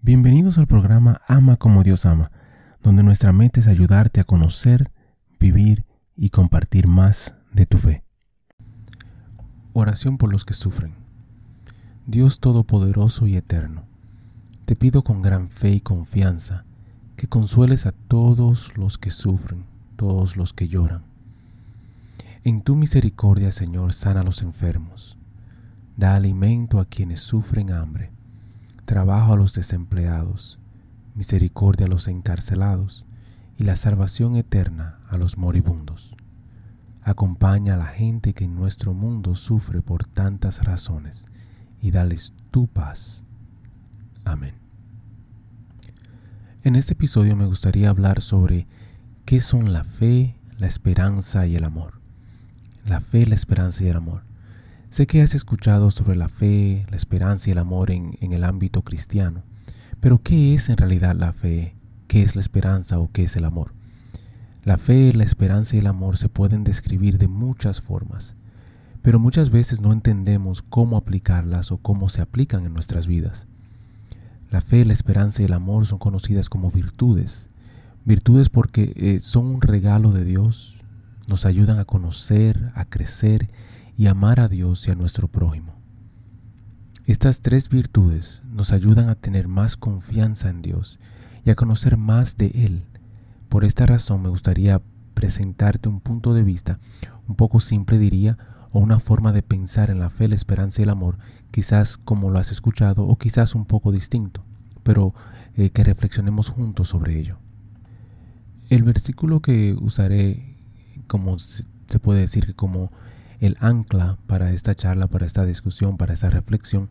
Bienvenidos al programa Ama como Dios ama, donde nuestra meta es ayudarte a conocer, vivir y compartir más de tu fe. Oración por los que sufren. Dios Todopoderoso y Eterno, te pido con gran fe y confianza que consueles a todos los que sufren, todos los que lloran. En tu misericordia, Señor, sana a los enfermos, da alimento a quienes sufren hambre trabajo a los desempleados, misericordia a los encarcelados y la salvación eterna a los moribundos. Acompaña a la gente que en nuestro mundo sufre por tantas razones y dales tu paz. Amén. En este episodio me gustaría hablar sobre qué son la fe, la esperanza y el amor. La fe, la esperanza y el amor. Sé que has escuchado sobre la fe, la esperanza y el amor en, el ámbito cristiano, pero ¿qué es en realidad la fe? ¿Qué es la esperanza o qué es el amor? La fe, la esperanza y el amor se pueden describir de muchas formas, pero muchas veces no entendemos cómo aplicarlas o cómo se aplican en nuestras vidas. La fe, la esperanza y el amor son conocidas como virtudes. Virtudes porque eh, son un regalo de Dios, nos ayudan a conocer, a crecer y amar a Dios y a nuestro prójimo. Estas tres virtudes nos ayudan a tener más confianza en Dios y a conocer más de Él. Por esta razón me gustaría presentarte un punto de vista un poco simple diría, o una forma de pensar en la fe, la esperanza y el amor, quizás como lo has escuchado o quizás un poco distinto, pero eh, que reflexionemos juntos sobre ello. El versículo que usaré como se puede decir que como el ancla para esta charla, para esta discusión, para esta reflexión,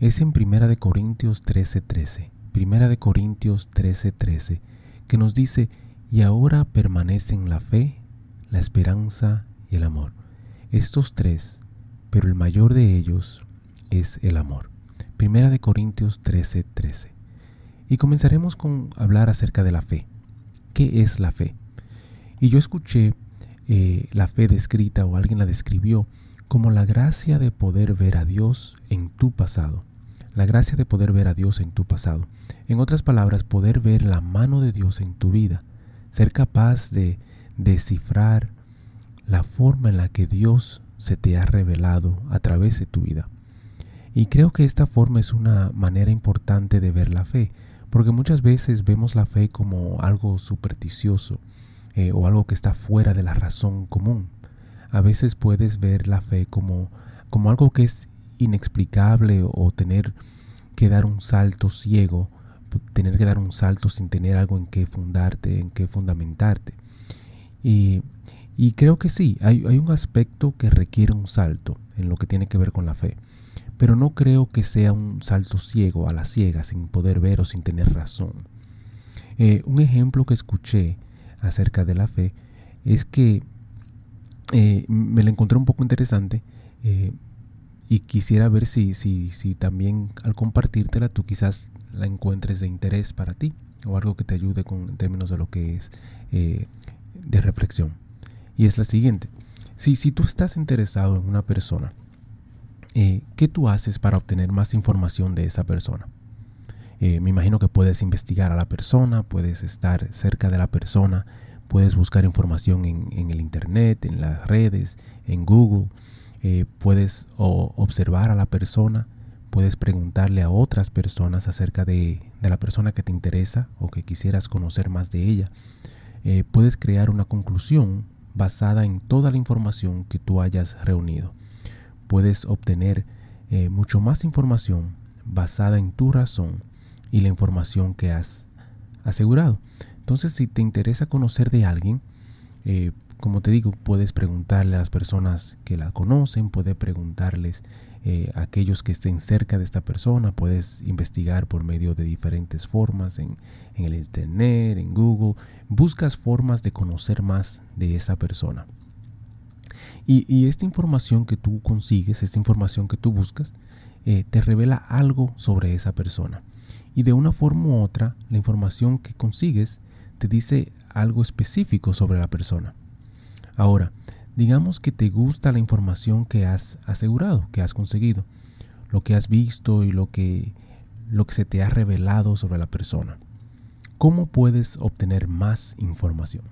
es en Primera de Corintios 13:13. 13. Primera de Corintios 13:13, 13, que nos dice, y ahora permanecen la fe, la esperanza y el amor. Estos tres, pero el mayor de ellos es el amor. Primera de Corintios 13:13. 13. Y comenzaremos con hablar acerca de la fe. ¿Qué es la fe? Y yo escuché eh, la fe descrita o alguien la describió como la gracia de poder ver a Dios en tu pasado. La gracia de poder ver a Dios en tu pasado. En otras palabras, poder ver la mano de Dios en tu vida. Ser capaz de descifrar la forma en la que Dios se te ha revelado a través de tu vida. Y creo que esta forma es una manera importante de ver la fe, porque muchas veces vemos la fe como algo supersticioso, eh, o algo que está fuera de la razón común. A veces puedes ver la fe como, como algo que es inexplicable o tener que dar un salto ciego, tener que dar un salto sin tener algo en que fundarte, en que fundamentarte. Y, creo que sí, hay, hay, un aspecto que requiere un salto en lo que tiene que ver con la fe, pero no creo que sea un salto ciego a la ciega, sin poder ver o sin tener razón. Eh, un ejemplo que escuché acerca de la fe es que eh, me la encontré un poco interesante eh, y quisiera ver si, si, si también al compartírtela tú quizás la encuentres de interés para ti o algo que te ayude con, en términos de lo que es eh, de reflexión. Y es la siguiente. Si, si tú estás interesado en una persona, ¿qué tú haces para obtener más información de esa persona? Eh, me imagino que puedes investigar a la persona, puedes estar cerca de la persona, puedes buscar información en, el Internet, en las redes, en Google, eh, puedes observar a la persona, puedes preguntarle a otras personas acerca de, la persona que te interesa o que quisieras conocer más de ella. Eh, puedes crear una conclusión basada en toda la información que tú hayas reunido. Puedes obtener mucho más información basada en tu razón y la información que has asegurado. Entonces, si te interesa conocer de alguien, eh, como te digo, puedes preguntarle a las personas que la conocen, puedes preguntarles eh, a aquellos que estén cerca de esta persona, puedes investigar por medio de diferentes formas en, el Internet, en Google, buscas formas de conocer más de esa persona. Y, esta información que tú consigues, esta información que tú buscas, eh, te revela algo sobre esa persona y de una forma u otra la información que consigues te dice algo específico sobre la persona. Ahora, digamos que te gusta la información que has asegurado, que has conseguido, lo que has visto y lo que lo que se te ha revelado sobre la persona. ¿Cómo puedes obtener más información?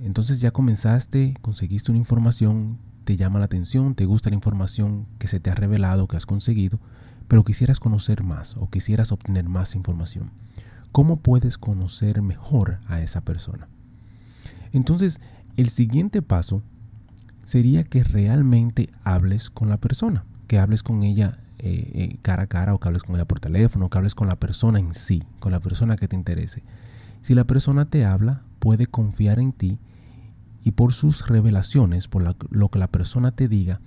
Entonces ya comenzaste, conseguiste una información, te llama la atención, te gusta la información que se te ha revelado, que has conseguido, pero quisieras conocer más o quisieras obtener más información. ¿Cómo puedes conocer mejor a esa persona? Entonces, el siguiente paso sería que realmente hables con la persona, que hables con ella eh, eh, cara a cara o que hables con ella por teléfono, que hables con la persona en sí, con la persona que te interese. Si la persona te habla, puede confiar en ti y por sus revelaciones, por lo que la persona te diga,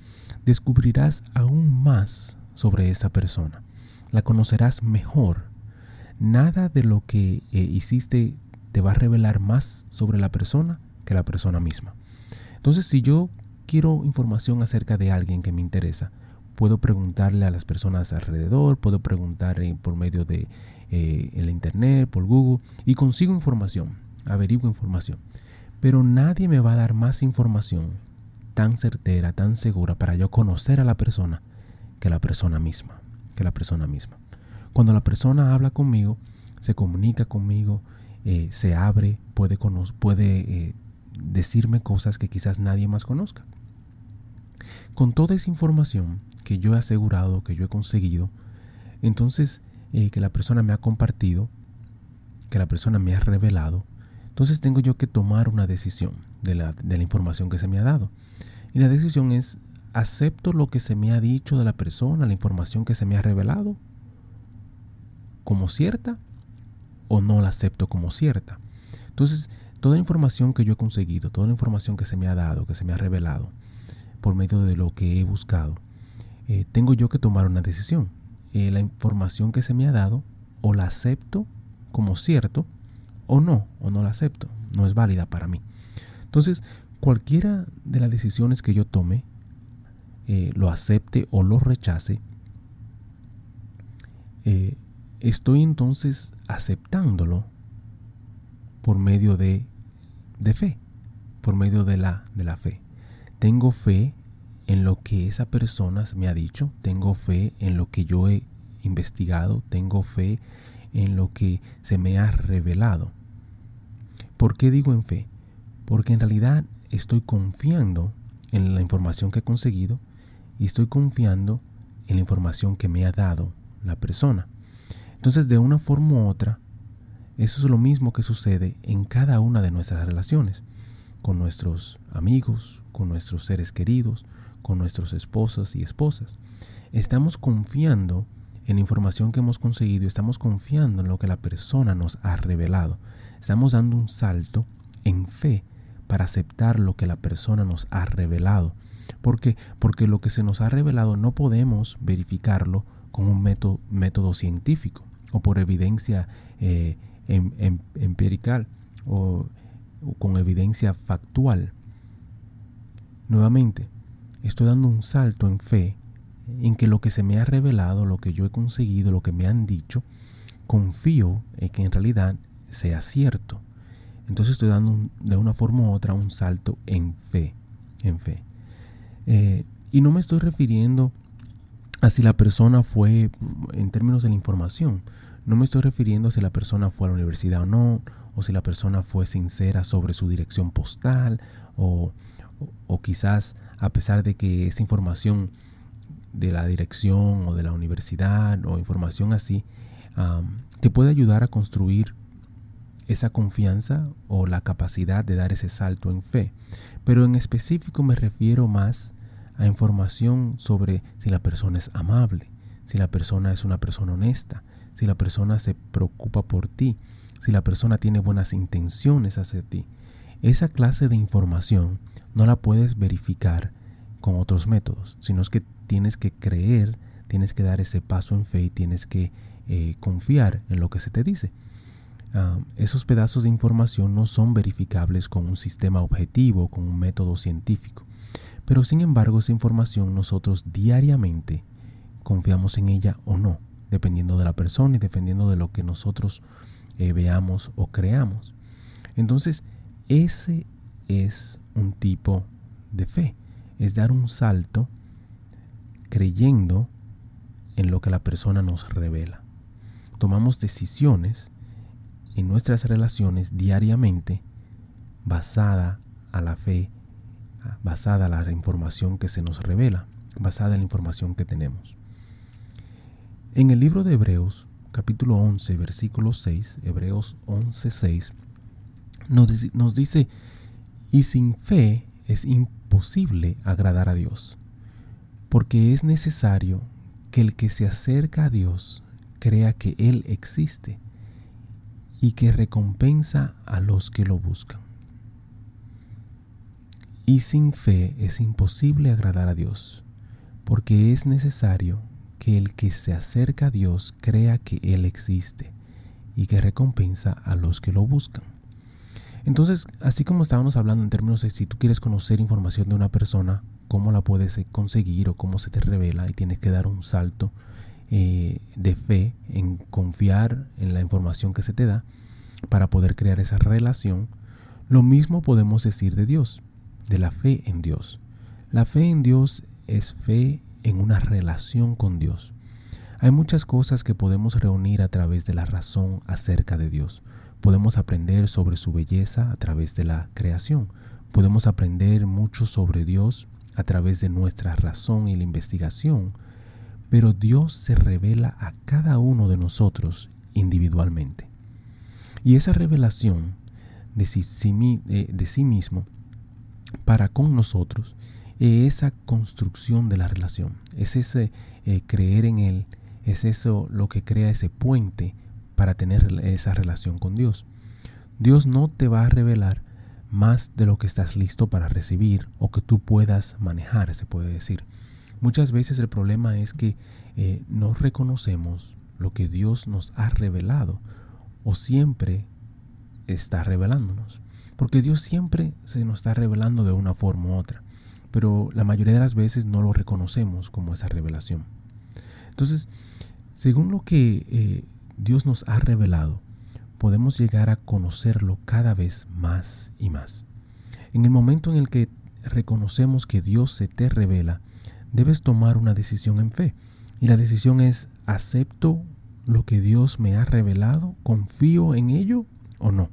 descubrirás aún más sobre esa persona. La conocerás mejor. Nada de lo que eh, hiciste te va a revelar más sobre la persona que la persona misma. Entonces, si yo quiero información acerca de alguien que me interesa, puedo preguntarle a las personas alrededor, puedo preguntar por medio de eh, el internet, por Google, y consigo información, averiguo información. Pero nadie me va a dar más información tan certera, tan segura para yo conocer a la persona que la persona misma, que la persona misma. Cuando la persona habla conmigo, se comunica conmigo, eh, se abre, puede, puede eh, decirme cosas que quizás nadie más conozca. Con toda esa información que yo he asegurado, que yo he conseguido, entonces eh, que la persona me ha compartido, que la persona me ha revelado, entonces tengo yo que tomar una decisión de la, de la información que se me ha dado. Y la decisión es ¿Acepto lo que se me ha dicho de la persona, la información que se me ha revelado como cierta o no la acepto como cierta? Entonces, toda la información que yo he conseguido, toda la información que se me ha dado, que se me ha revelado por medio de lo que he buscado, eh, tengo yo que tomar una decisión. Eh, la información que se me ha dado o la acepto como cierto o no, o no la acepto, no es válida para mí. Entonces, cualquiera de las decisiones que yo tome eh, lo acepte o lo rechace, eh, estoy entonces aceptándolo por medio de, de fe, por medio de la, de la fe. Tengo fe en lo que esa persona me ha dicho, tengo fe en lo que yo he investigado, tengo fe en lo que se me ha revelado. ¿Por qué digo en fe? Porque en realidad estoy confiando en la información que he conseguido y estoy confiando en la información que me ha dado la persona. Entonces, de una forma u otra, eso es lo mismo que sucede en cada una de nuestras relaciones, con nuestros amigos, con nuestros seres queridos, con nuestros esposos y esposas. Estamos confiando en la información que hemos conseguido, estamos confiando en lo que la persona nos ha revelado. Estamos dando un salto en fe para aceptar lo que la persona nos ha revelado ¿Por qué? Porque lo que se nos ha revelado no podemos verificarlo con un método, método científico o por evidencia eh, em, em, empirical o, con evidencia factual. Nuevamente, estoy dando un salto en fe en que lo que se me ha revelado, lo que yo he conseguido, lo que me han dicho, confío en que en realidad sea cierto. Entonces estoy dando de una forma u otra un salto en fe, en fe. Eh, y no me estoy refiriendo a si la persona fue, en términos de la información, no me estoy refiriendo a si la persona fue a la universidad o no, o si la persona fue sincera sobre su dirección postal, o, quizás a pesar de que esa información de la dirección o de la universidad o información así, te puede ayudar a construir esa confianza o la capacidad de dar ese salto en fe. Pero en específico me refiero más a información sobre si la persona es amable, si la persona es una persona honesta, si la persona se preocupa por ti, si la persona tiene buenas intenciones hacia ti. Esa clase de información no la puedes verificar con otros métodos, sino que tienes que creer, tienes que dar ese paso en fe y tienes que eh, confiar en lo que se te dice. Ah, esos pedazos de información no son verificables con un sistema objetivo, con un método científico. Pero sin embargo esa información nosotros diariamente confiamos en ella o no, dependiendo de la persona y dependiendo de lo que nosotros eh, veamos o creamos. Entonces, ese es un tipo de fe, es dar un salto creyendo en lo que la persona nos revela. tomamos decisiones en nuestras relaciones diariamente basada a la fe, basada a la información que se nos revela, basada en la información que tenemos. En el libro de Hebreos, capítulo 11, versículo 6, Hebreos 11, 6, nos, nos dice, y sin fe es imposible agradar a Dios, porque es necesario que el que se acerca a Dios crea que Él existe y que recompensa a los que lo buscan. Y sin fe es imposible agradar a Dios, porque es necesario que el que se acerca a Dios crea que Él existe y que recompensa a los que lo buscan. Entonces, así como estábamos hablando en términos de si tú quieres conocer información de una persona, cómo la puedes conseguir o cómo se te revela y tienes que dar un salto eh, de fe en confiar en la información que se te da para poder crear esa relación, lo mismo podemos decir de Dios, de la fe en Dios. La fe en Dios es fe en una relación con Dios. Hay muchas cosas que podemos reunir a través de la razón acerca de Dios. Podemos aprender sobre su belleza a través de la creación. Podemos aprender mucho sobre Dios a través de nuestra razón y la investigación. Pero Dios se revela a cada uno de nosotros individualmente. Y esa revelación de sí, eh, de sí mismo para con nosotros esa construcción de la relación, es ese eh, creer en Él, es eso lo que crea ese puente para tener esa relación con Dios. Dios no te va a revelar más de lo que estás listo para recibir o que tú puedas manejar, se puede decir. Muchas veces el problema es que eh, no reconocemos lo que Dios nos ha revelado o siempre está revelándonos. Porque Dios siempre se nos está revelando de una forma u otra pero la mayoría de las veces no lo reconocemos como esa revelación. Entonces, según lo que eh, Dios nos ha revelado, podemos llegar a conocerlo cada vez más y más. En el momento en el que reconocemos que Dios se te revela, debes tomar una decisión en fe. Y la decisión es, ¿acepto lo que Dios me ha revelado? ¿Confío en ello o no?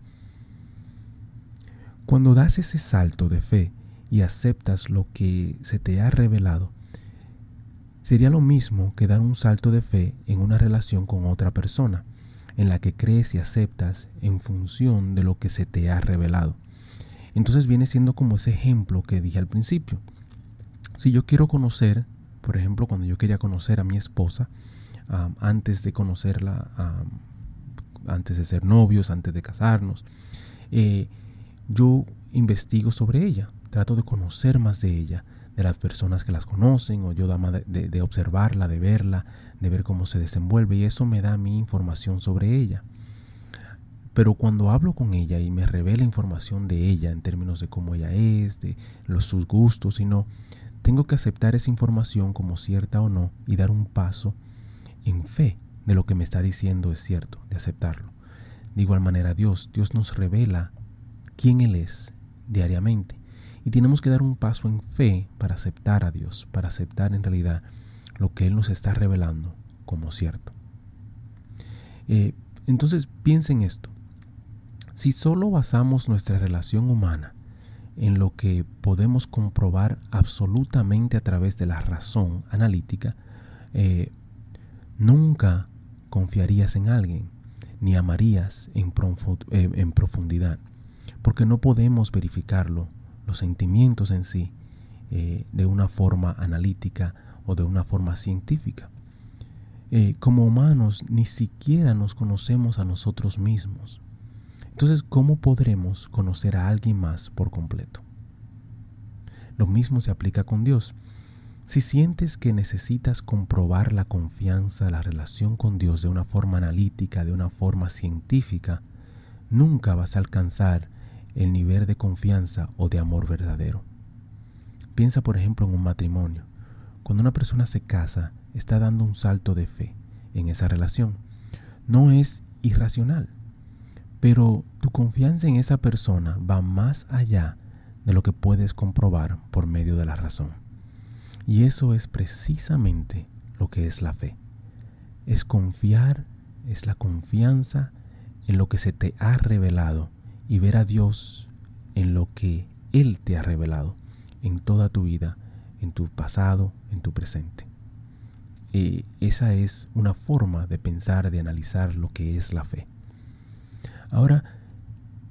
Cuando das ese salto de fe, y aceptas lo que se te ha revelado, sería lo mismo que dar un salto de fe en una relación con otra persona, en la que crees y aceptas en función de lo que se te ha revelado. Entonces viene siendo como ese ejemplo que dije al principio. Si yo quiero conocer, por ejemplo, cuando yo quería conocer a mi esposa, antes de conocerla, antes de ser novios, antes de casarnos, eh, yo investigo sobre ella trato de conocer más de ella, de las personas que las conocen, o yo de, observarla, de verla, de ver cómo se desenvuelve, y eso me da mi información sobre ella. Pero cuando hablo con ella y me revela información de ella en términos de cómo ella es, de los, sus gustos y no, tengo que aceptar esa información como cierta o no y dar un paso en fe de lo que me está diciendo es cierto, de aceptarlo. De igual manera Dios, Dios nos revela quién Él es diariamente y tenemos que dar un paso en fe para aceptar a Dios, para aceptar en realidad lo que Él nos está revelando como cierto. Eh, entonces piensen esto. Si solo basamos nuestra relación humana en lo que podemos comprobar absolutamente a través de la razón analítica, eh, nunca confiarías en alguien ni amarías en, eh, en profundidad, porque no podemos verificarlo los sentimientos en sí eh, de una forma analítica o de una forma científica. Eh, como humanos ni siquiera nos conocemos a nosotros mismos. Entonces, ¿cómo podremos conocer a alguien más por completo? Lo mismo se aplica con Dios. Si sientes que necesitas comprobar la confianza, la relación con Dios de una forma analítica, de una forma científica, nunca vas a alcanzar el nivel de confianza o de amor verdadero. Piensa por ejemplo en un matrimonio. Cuando una persona se casa, está dando un salto de fe en esa relación. No es irracional, pero tu confianza en esa persona va más allá de lo que puedes comprobar por medio de la razón. Y eso es precisamente lo que es la fe. Es confiar es la confianza en lo que se te ha revelado y ver a Dios en lo que Él te ha revelado en toda tu vida, en tu pasado, en tu presente. Y esa es una forma de pensar, de analizar lo que es la fe. Ahora,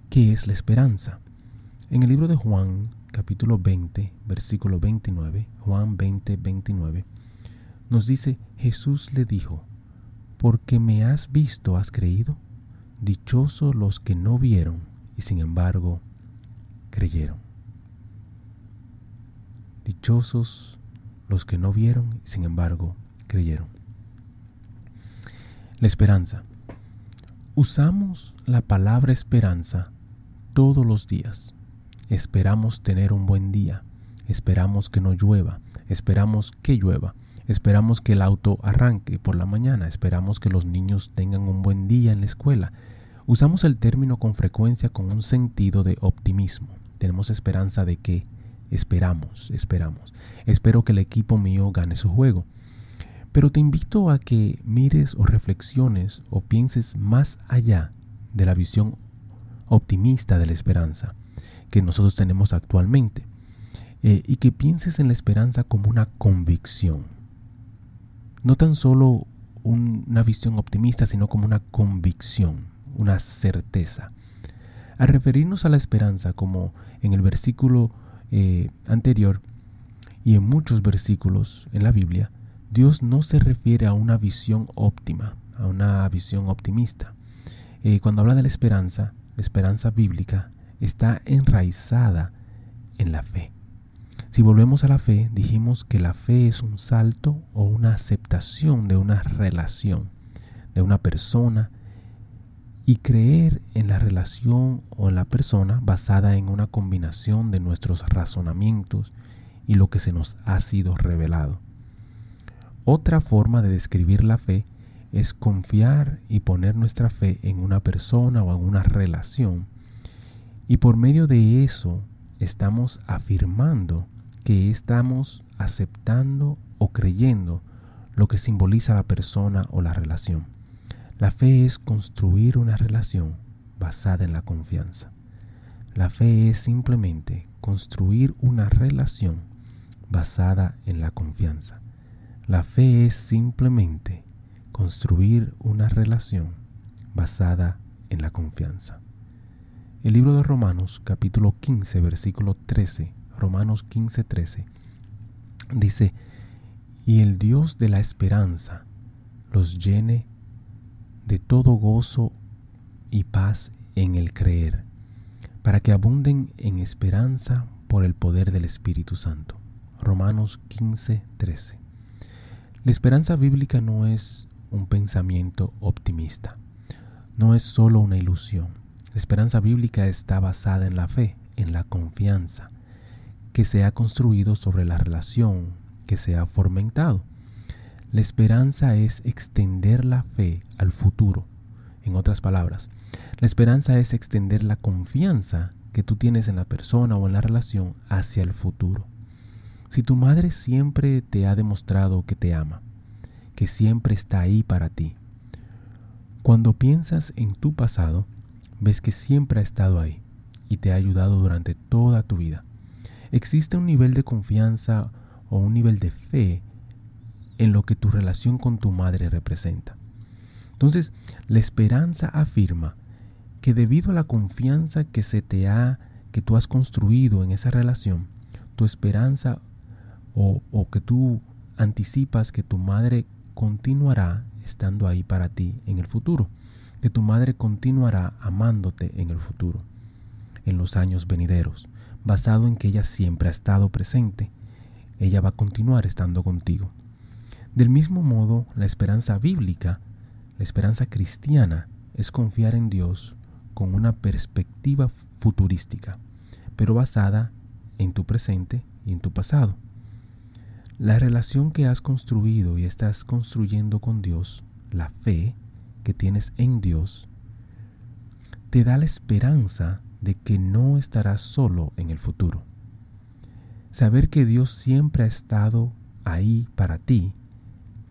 ¿qué es la esperanza? En el libro de Juan, capítulo 20, versículo 29, Juan 20, 29, nos dice, Jesús le dijo, porque me has visto, has creído. Dichosos los que no vieron y sin embargo creyeron. Dichosos los que no vieron y sin embargo creyeron. La esperanza. Usamos la palabra esperanza todos los días. Esperamos tener un buen día. Esperamos que no llueva. Esperamos que llueva. Esperamos que el auto arranque por la mañana. Esperamos que los niños tengan un buen día en la escuela. Usamos el término con frecuencia con un sentido de optimismo. Tenemos esperanza de que esperamos, esperamos. Espero que el equipo mío gane su juego. Pero te invito a que mires o reflexiones o pienses más allá de la visión optimista de la esperanza que nosotros tenemos actualmente. Eh, y que pienses en la esperanza como una convicción. No tan solo una visión optimista, sino como una convicción una certeza. Al referirnos a la esperanza, como en el versículo eh, anterior y en muchos versículos en la Biblia, Dios no se refiere a una visión óptima, a una visión optimista. Eh, cuando habla de la esperanza, la esperanza bíblica está enraizada en la fe. Si volvemos a la fe, dijimos que la fe es un salto o una aceptación de una relación, de una persona, y creer en la relación o en la persona basada en una combinación de nuestros razonamientos y lo que se nos ha sido revelado. Otra forma de describir la fe es confiar y poner nuestra fe en una persona o en una relación y por medio de eso estamos afirmando que estamos aceptando o creyendo lo que simboliza la persona o la relación. La fe es construir una relación basada en la confianza. La fe es simplemente construir una relación basada en la confianza. La fe es simplemente construir una relación basada en la confianza. El libro de Romanos capítulo 15 versículo 13, Romanos 15 13, dice, y el Dios de la esperanza los llene de todo gozo y paz en el creer, para que abunden en esperanza por el poder del Espíritu Santo. Romanos 15, 13. La esperanza bíblica no es un pensamiento optimista, no es solo una ilusión. La esperanza bíblica está basada en la fe, en la confianza, que se ha construido sobre la relación que se ha fomentado la esperanza es extender la fe al futuro. En otras palabras, la esperanza es extender la confianza que tú tienes en la persona o en la relación hacia el futuro. Si tu madre siempre te ha demostrado que te ama, que siempre está ahí para ti, cuando piensas en tu pasado, ves que siempre ha estado ahí y te ha ayudado durante toda tu vida. Existe un nivel de confianza o un nivel de fe en lo que tu relación con tu madre representa. Entonces, la esperanza afirma que debido a la confianza que se te ha, que tú has construido en esa relación, tu esperanza o, o que tú anticipas que tu madre continuará estando ahí para ti en el futuro, que tu madre continuará amándote en el futuro, en los años venideros, basado en que ella siempre ha estado presente, ella va a continuar estando contigo. Del mismo modo, la esperanza bíblica, la esperanza cristiana, es confiar en Dios con una perspectiva futurística, pero basada en tu presente y en tu pasado. La relación que has construido y estás construyendo con Dios, la fe que tienes en Dios, te da la esperanza de que no estarás solo en el futuro. Saber que Dios siempre ha estado ahí para ti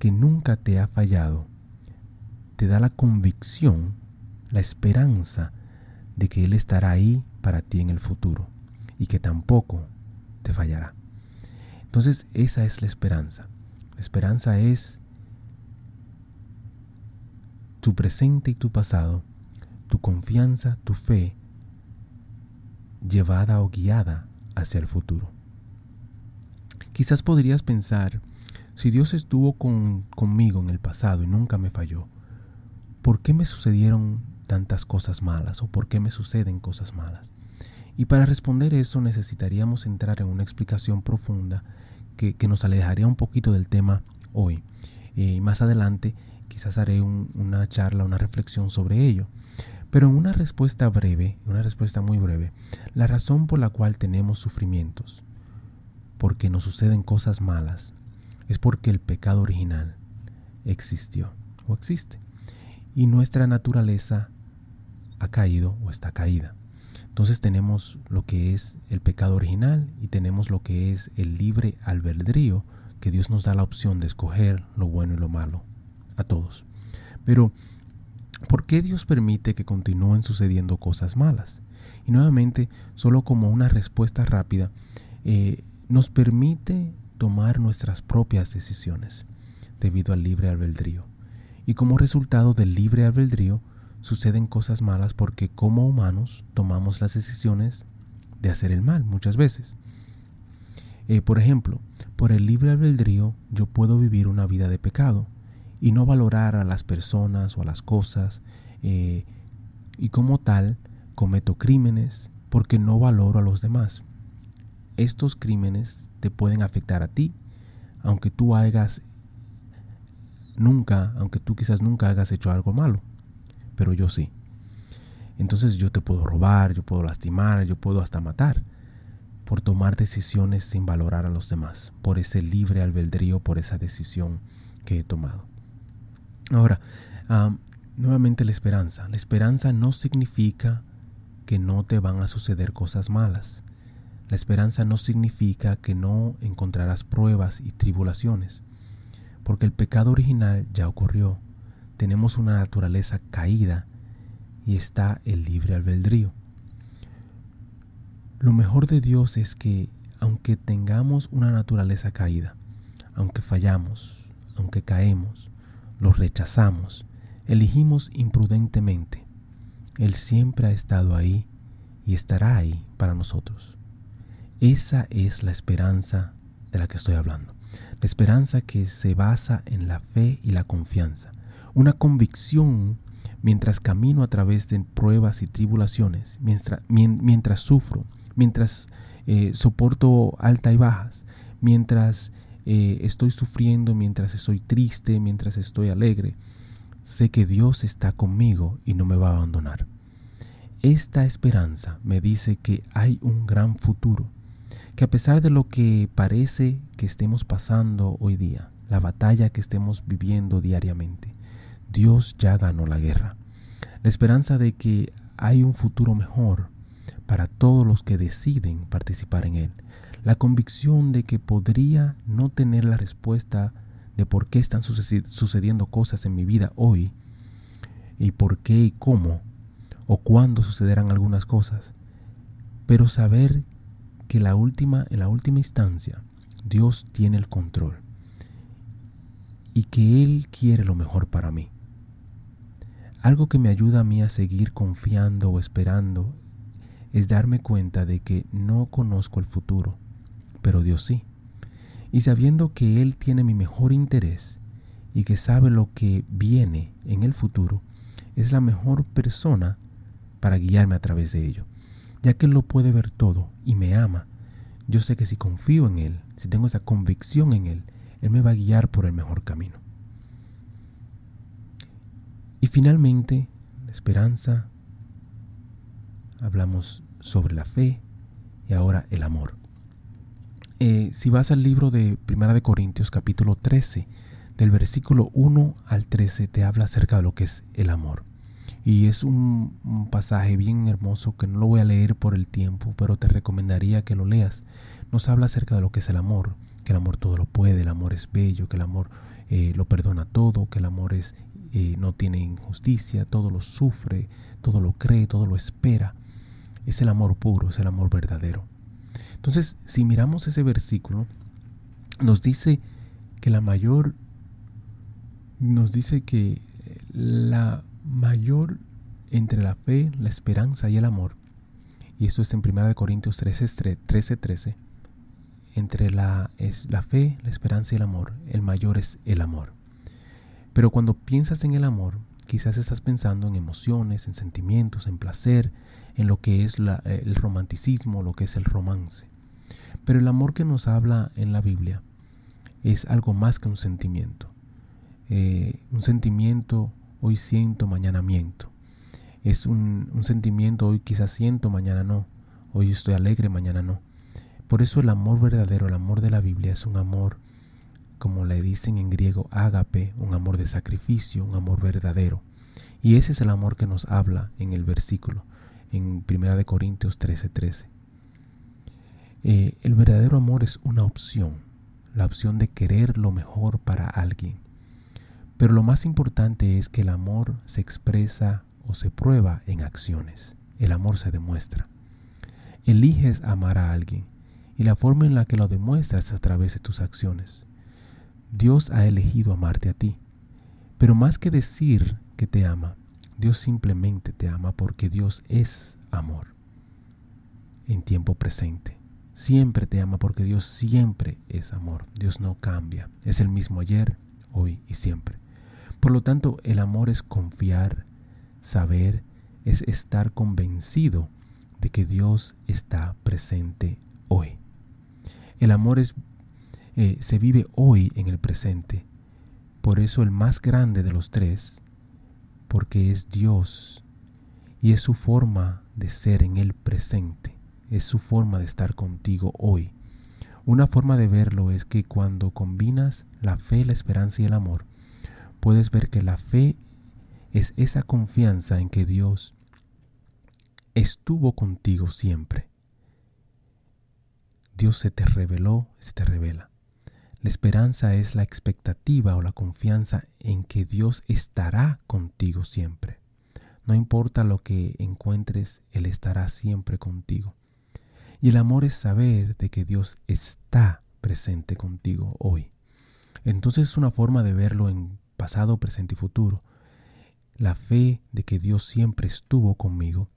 que nunca te ha fallado, te da la convicción, la esperanza de que Él estará ahí para ti en el futuro y que tampoco te fallará. Entonces esa es la esperanza. La esperanza es tu presente y tu pasado, tu confianza, tu fe, llevada o guiada hacia el futuro. Quizás podrías pensar, si Dios estuvo conmigo en el pasado y nunca me falló, ¿por qué me sucedieron tantas cosas malas o por qué me suceden cosas malas? Y para responder eso necesitaríamos entrar en una explicación profunda que, nos alejaría un poquito del tema hoy. Y más adelante quizás haré una charla, una reflexión sobre ello. Pero en una respuesta breve, una respuesta muy breve, la razón por la cual tenemos sufrimientos, porque nos suceden cosas malas, es porque el pecado original existió o existe. Y nuestra naturaleza ha caído o está caída. Entonces tenemos lo que es el pecado original y tenemos lo que es el libre albedrío, que Dios nos da la opción de escoger lo bueno y lo malo a todos. Pero ¿Por qué Dios permite que continúen sucediendo cosas malas? Y nuevamente, solo como una respuesta rápida, eh, nos permite tomar nuestras propias decisiones debido al libre albedrío. Y como resultado del libre albedrío, suceden cosas malas porque como humanos tomamos las decisiones de hacer el mal muchas veces. Eh, por ejemplo, por el libre albedrío yo puedo vivir una vida de pecado y no valorar a las personas o a las cosas eh, y como tal cometo crímenes porque no valoro a los demás. Estos crímenes te pueden afectar a ti, aunque tú hagas nunca, aunque tú quizás nunca hayas hecho algo malo, pero yo sí. Entonces yo te puedo robar, yo puedo lastimar, yo puedo hasta matar por tomar decisiones sin valorar a los demás, por ese libre albedrío, por esa decisión que he tomado. Ahora, nuevamente la esperanza. La esperanza no significa que no te van a suceder cosas malas. La esperanza no significa que no encontrarás pruebas y tribulaciones, porque el pecado original ya ocurrió. Tenemos una naturaleza caída y está el libre albedrío. Lo mejor de Dios es que aunque tengamos una naturaleza caída, aunque fallamos, aunque caemos, los rechazamos, elegimos imprudentemente. Él siempre ha estado ahí y estará ahí para nosotros. Esa es la esperanza de la que estoy hablando. La esperanza que se basa en la fe y la confianza. Una convicción mientras camino a través de pruebas y tribulaciones, mientras, mientras sufro, mientras eh, soporto altas y bajas, mientras eh, estoy sufriendo, mientras estoy triste, mientras estoy alegre, sé que Dios está conmigo y no me va a abandonar. Esta esperanza me dice que hay un gran futuro, que a pesar de lo que parece que estemos pasando hoy día, la batalla que estemos viviendo diariamente, Dios ya ganó la guerra. La esperanza de que hay un futuro mejor para todos los que deciden participar en él la convicción de que podría no tener la respuesta de por qué están sucediendo cosas en mi vida hoy y por qué y cómo o cuándo sucederán algunas cosas, pero saber que la última, en la última instancia Dios tiene el control y que Él quiere lo mejor para mí. Algo que me ayuda a mí a seguir confiando o esperando es darme cuenta de que no conozco el futuro, pero Dios sí. Y sabiendo que Él tiene mi mejor interés y que sabe lo que viene en el futuro, es la mejor persona para guiarme a través de ello. Ya que Él lo puede ver todo y me ama, yo sé que si confío en Él, si tengo esa convicción en Él, Él me va a guiar por el mejor camino. Y finalmente, la esperanza, hablamos sobre la fe y ahora el amor. Eh, si vas al libro de Primera de Corintios capítulo 13, del versículo 1 al 13 te habla acerca de lo que es el amor. Y es un, pasaje bien hermoso que no lo voy a leer por el tiempo, pero te recomendaría que lo leas. Nos habla acerca de lo que es el amor, que el amor todo lo puede, el amor es bello, que el amor eh, lo perdona todo, que el amor es eh, no tiene injusticia, todo lo sufre, todo lo cree, todo lo espera. Es el amor puro, es el amor verdadero. Entonces, si miramos ese versículo, nos dice que la mayor, nos dice que la mayor entre la fe, la esperanza y el amor, y esto es en 1 Corintios 13, 13, 13, entre la, es la fe, la esperanza y el amor, el mayor es el amor. Pero cuando piensas en el amor, quizás estás pensando en emociones, en sentimientos, en placer, en lo que es el romanticismo, lo que es el romance. Pero el amor que nos habla en la Biblia es algo más que un sentimiento. Eh, un sentimiento hoy siento, mañana miento. Es un, sentimiento hoy quizás siento, mañana no. Hoy estoy alegre, mañana no. Por eso el amor verdadero, el amor de la Biblia es un amor, como le dicen en griego, ágape, un amor de sacrificio, un amor verdadero. Y ese es el amor que nos habla en el versículo, en 1 Corintios 13:13. 13. Eh, el verdadero amor es una opción, la opción de querer lo mejor para alguien. Pero lo más importante es que el amor se expresa o se prueba en acciones. El amor se demuestra. Eliges amar a alguien y la forma en la que lo demuestras es a través de tus acciones. Dios ha elegido amarte a ti, pero más que decir que te ama, Dios simplemente te ama porque Dios es amor en tiempo presente. Siempre te ama porque Dios siempre es amor. Dios no cambia. Es el mismo ayer, hoy y siempre. Por lo tanto, el amor es confiar, saber, es estar convencido de que Dios está presente hoy. El amor eh, se vive hoy en el presente. Por eso el más grande de los tres, porque es Dios y es su forma de ser en el presente, es su forma de estar contigo hoy. Una forma de verlo es que cuando combinas la fe, la esperanza y el amor, puedes ver que la fe es esa confianza en que Dios estuvo contigo siempre Dios se te reveló, se te revela. La esperanza es la expectativa o la confianza en que Dios estará contigo siempre. No importa lo que encuentres, Él estará siempre contigo. Y el amor es saber de que Dios está presente contigo hoy. Entonces es una forma de verlo en pasado, presente y futuro. La fe de que Dios siempre estuvo conmigo.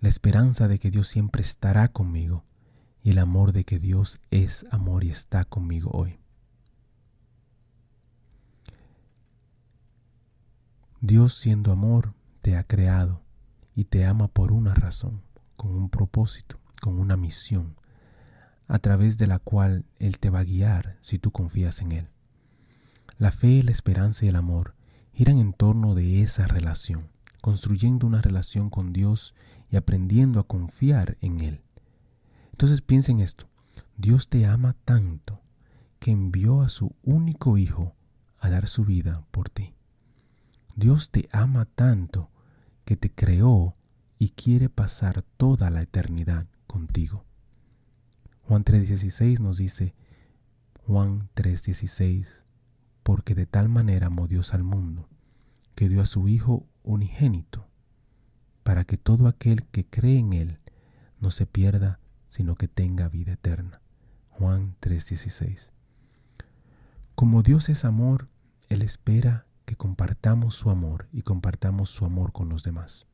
La esperanza de que Dios siempre estará conmigo y el amor de que Dios es amor y está conmigo hoy. Dios siendo amor te ha creado y te ama por una razón, con un propósito, con una misión, a través de la cual Él te va a guiar si tú confías en Él. La fe, la esperanza y el amor giran en torno de esa relación, construyendo una relación con Dios y aprendiendo a confiar en Él. Entonces piensa en esto. Dios te ama tanto que envió a su único hijo a dar su vida por ti. Dios te ama tanto que te creó y quiere pasar toda la eternidad contigo. Juan 3:16 nos dice, Juan 3:16, porque de tal manera amó Dios al mundo, que dio a su Hijo unigénito, para que todo aquel que cree en Él no se pierda, sino que tenga vida eterna. Juan 3:16. Como Dios es amor, Él espera que compartamos su amor y compartamos su amor con los demás.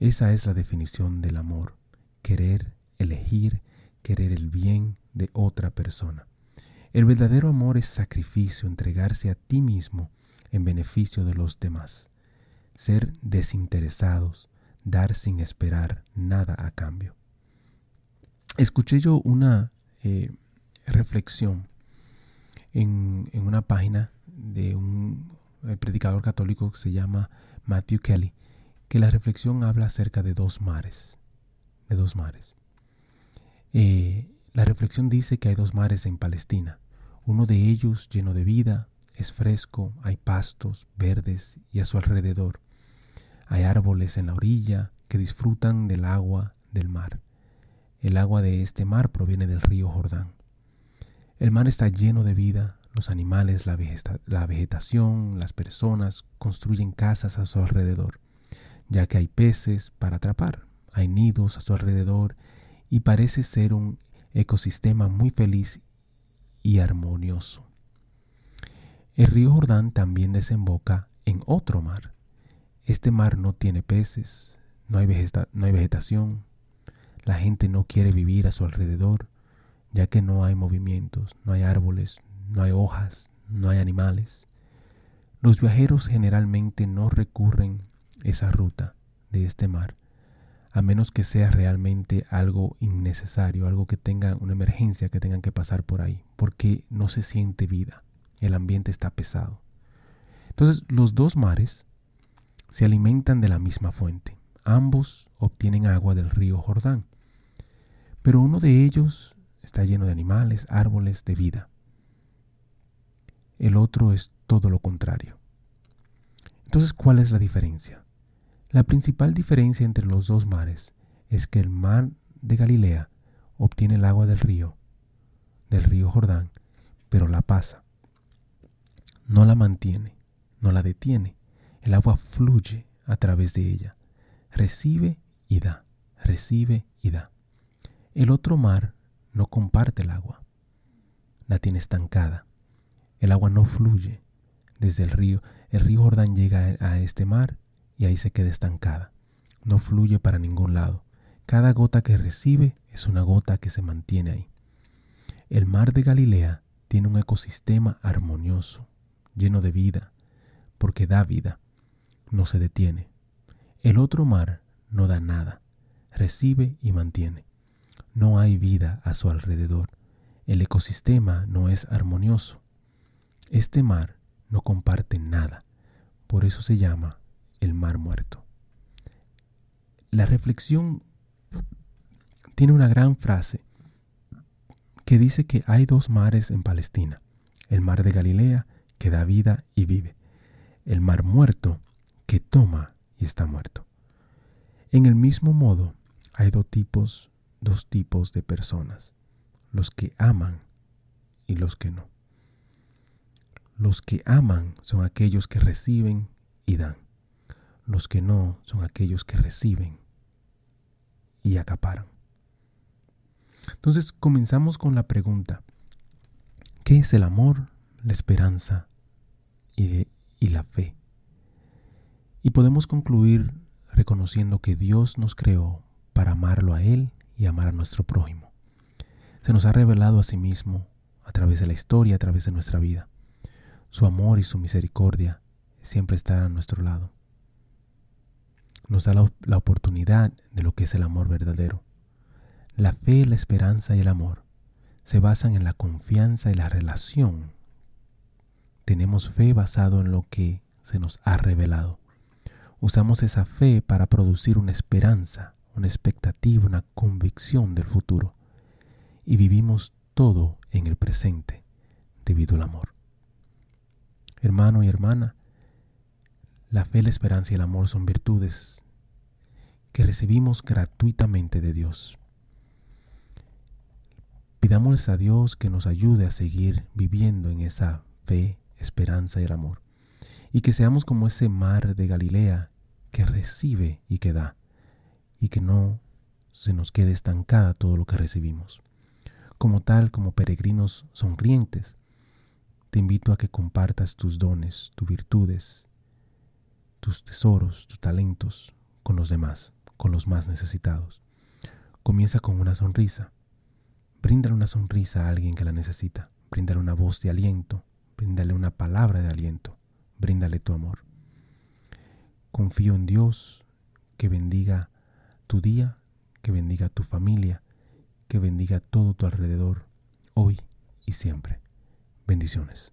Esa es la definición del amor, querer, elegir, querer el bien de otra persona. El verdadero amor es sacrificio, entregarse a ti mismo en beneficio de los demás, ser desinteresados, dar sin esperar nada a cambio. Escuché yo una eh, reflexión en, una página de un predicador católico que se llama Matthew Kelly, que la reflexión habla acerca de dos mares, de dos mares. Eh, la reflexión dice que hay dos mares en Palestina, uno de ellos lleno de vida, es fresco, hay pastos verdes y a su alrededor hay árboles en la orilla que disfrutan del agua del mar. El agua de este mar proviene del río Jordán. El mar está lleno de vida, los animales, la, vegetación, las personas construyen casas a su alrededor, ya que hay peces para atrapar, hay nidos a su alrededor y parece ser un ecosistema muy feliz y armonioso. El río Jordán también desemboca en otro mar. Este mar no tiene peces, no hay, no hay vegetación, la gente no quiere vivir a su alrededor, ya que no hay movimientos, no hay árboles, no hay hojas, no hay animales. Los viajeros generalmente no recurren esa ruta de este mar, a menos que sea realmente algo innecesario, algo que tenga una emergencia que tengan que pasar por ahí, porque no se siente vida, el ambiente está pesado. Entonces los dos mares se alimentan de la misma fuente, ambos obtienen agua del río Jordán, pero uno de ellos está lleno de animales, árboles, de vida el otro es todo lo contrario. Entonces, ¿cuál es la diferencia? La principal diferencia entre los dos mares es que el mar de Galilea obtiene el agua del río, del río Jordán, pero la pasa. No la mantiene, no la detiene. El agua fluye a través de ella. Recibe y da, recibe y da. El otro mar no comparte el agua, la tiene estancada. El agua no fluye desde el río. El río Jordán llega a este mar y ahí se queda estancada. No fluye para ningún lado. Cada gota que recibe es una gota que se mantiene ahí. El mar de Galilea tiene un ecosistema armonioso, lleno de vida, porque da vida, no se detiene. El otro mar no da nada, recibe y mantiene. No hay vida a su alrededor. El ecosistema no es armonioso. Este mar no comparte nada, por eso se llama el mar muerto. La reflexión tiene una gran frase que dice que hay dos mares en Palestina, el mar de Galilea que da vida y vive, el mar muerto que toma y está muerto. En el mismo modo, hay dos tipos, dos tipos de personas, los que aman y los que no. Los que aman son aquellos que reciben y dan. Los que no son aquellos que reciben y acaparan. Entonces comenzamos con la pregunta, ¿qué es el amor, la esperanza y, y la fe? Y podemos concluir reconociendo que Dios nos creó para amarlo a Él y amar a nuestro prójimo. Se nos ha revelado a sí mismo a través de la historia, a través de nuestra vida. Su amor y su misericordia siempre están a nuestro lado. Nos da la, oportunidad de lo que es el amor verdadero. La fe, la esperanza y el amor se basan en la confianza y la relación. Tenemos fe basado en lo que se nos ha revelado. Usamos esa fe para producir una esperanza, una expectativa, una convicción del futuro. Y vivimos todo en el presente debido al amor. Hermano y hermana, la fe, la esperanza y el amor son virtudes que recibimos gratuitamente de Dios. Pidamos a Dios que nos ayude a seguir viviendo en esa fe, esperanza y el amor. Y que seamos como ese mar de Galilea que recibe y que da. Y que no se nos quede estancada todo lo que recibimos. Como tal, como peregrinos sonrientes, te invito a que compartas tus dones, tus virtudes, tus tesoros, tus talentos con los demás, con los más necesitados. Comienza con una sonrisa. Bríndale una sonrisa a alguien que la necesita. Bríndale una voz de aliento. Bríndale una palabra de aliento. Bríndale tu amor. Confío en Dios que bendiga tu día, que bendiga tu familia, que bendiga todo tu alrededor, hoy y siempre. Bendiciones.